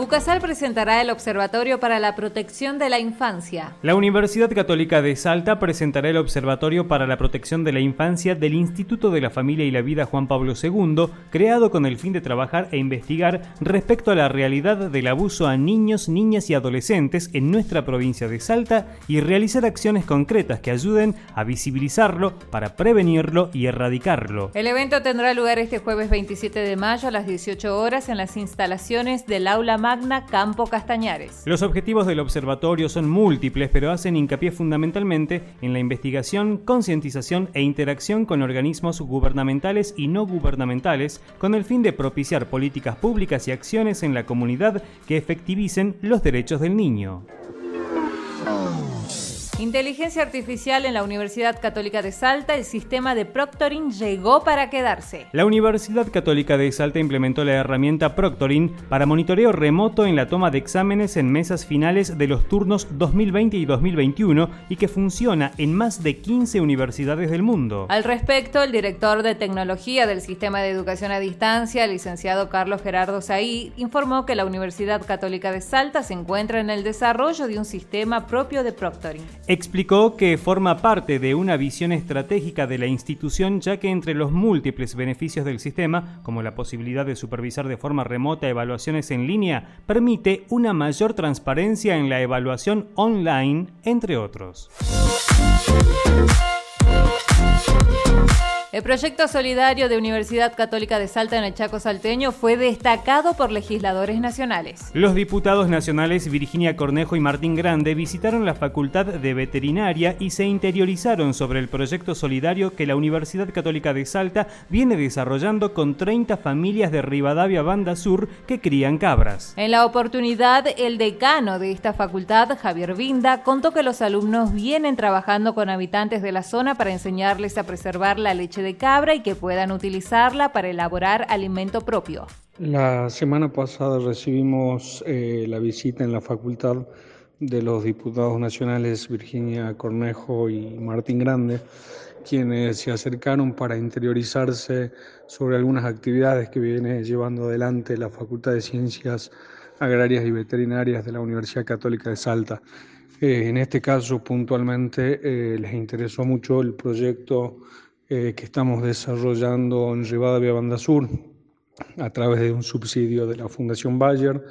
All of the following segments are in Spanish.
UCASAL presentará el Observatorio para la Protección de la Infancia. La Universidad Católica de Salta presentará el Observatorio para la Protección de la Infancia del Instituto de la Familia y la Vida Juan Pablo II, creado con el fin de trabajar e investigar respecto a la realidad del abuso a niños, niñas y adolescentes en nuestra provincia de Salta y realizar acciones concretas que ayuden a visibilizarlo para prevenirlo y erradicarlo. El evento tendrá lugar este jueves 27 de mayo a las 18 horas en las instalaciones del Aula Magna Campo Castañares. Los objetivos del observatorio son múltiples, pero hacen hincapié fundamentalmente en la investigación, concientización e interacción con organismos gubernamentales y no gubernamentales, con el fin de propiciar políticas públicas y acciones en la comunidad que efectivicen los derechos del niño. Inteligencia artificial en la Universidad Católica de Salta, el sistema de proctoring llegó para quedarse. La Universidad Católica de Salta implementó la herramienta Proctoring para monitoreo remoto en la toma de exámenes en mesas finales de los turnos 2020 y 2021 y que funciona en más de 15 universidades del mundo. Al respecto, el director de tecnología del sistema de educación a distancia, licenciado Carlos Gerardo Saí, informó que la Universidad Católica de Salta se encuentra en el desarrollo de un sistema propio de proctoring explicó que forma parte de una visión estratégica de la institución ya que entre los múltiples beneficios del sistema, como la posibilidad de supervisar de forma remota evaluaciones en línea, permite una mayor transparencia en la evaluación online, entre otros. El proyecto solidario de Universidad Católica de Salta en el Chaco Salteño fue destacado por legisladores nacionales. Los diputados nacionales Virginia Cornejo y Martín Grande visitaron la Facultad de Veterinaria y se interiorizaron sobre el proyecto solidario que la Universidad Católica de Salta viene desarrollando con 30 familias de Rivadavia Banda Sur que crían cabras. En la oportunidad, el decano de esta facultad, Javier Vinda, contó que los alumnos vienen trabajando con habitantes de la zona para enseñarles a preservar la leche de cabra y que puedan utilizarla para elaborar alimento propio. La semana pasada recibimos eh, la visita en la facultad de los diputados nacionales Virginia Cornejo y Martín Grande, quienes se acercaron para interiorizarse sobre algunas actividades que viene llevando adelante la Facultad de Ciencias Agrarias y Veterinarias de la Universidad Católica de Salta. Eh, en este caso, puntualmente, eh, les interesó mucho el proyecto eh, que estamos desarrollando en Rivadavia Banda Sur a través de un subsidio de la Fundación Bayer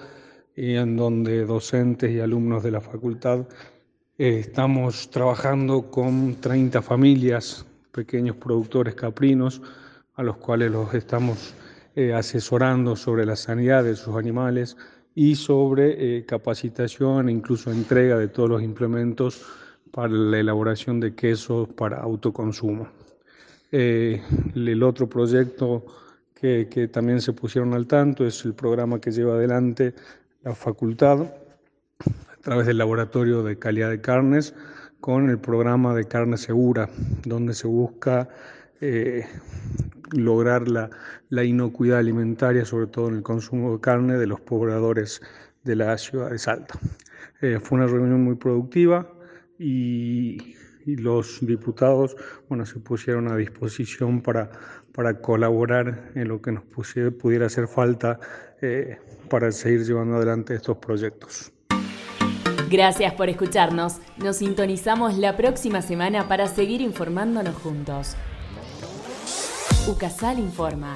y en donde docentes y alumnos de la facultad eh, estamos trabajando con 30 familias, pequeños productores caprinos, a los cuales los estamos eh, asesorando sobre la sanidad de sus animales y sobre capacitación e incluso entrega de todos los implementos para la elaboración de quesos para autoconsumo. Eh, el otro proyecto que, también se pusieron al tanto es el programa que lleva adelante la facultad a través del laboratorio de calidad de carnes con el programa de carne segura, donde se busca eh, lograr la, la, inocuidad alimentaria, sobre todo en el consumo de carne de los pobladores de la ciudad de Salta. Eh, fue una reunión muy productiva y y los diputados bueno, se pusieron a disposición para, para colaborar en lo que nos pudiera hacer falta eh, para seguir llevando adelante estos proyectos. Gracias por escucharnos. Nos sintonizamos la próxima semana para seguir informándonos juntos. UCASAL informa.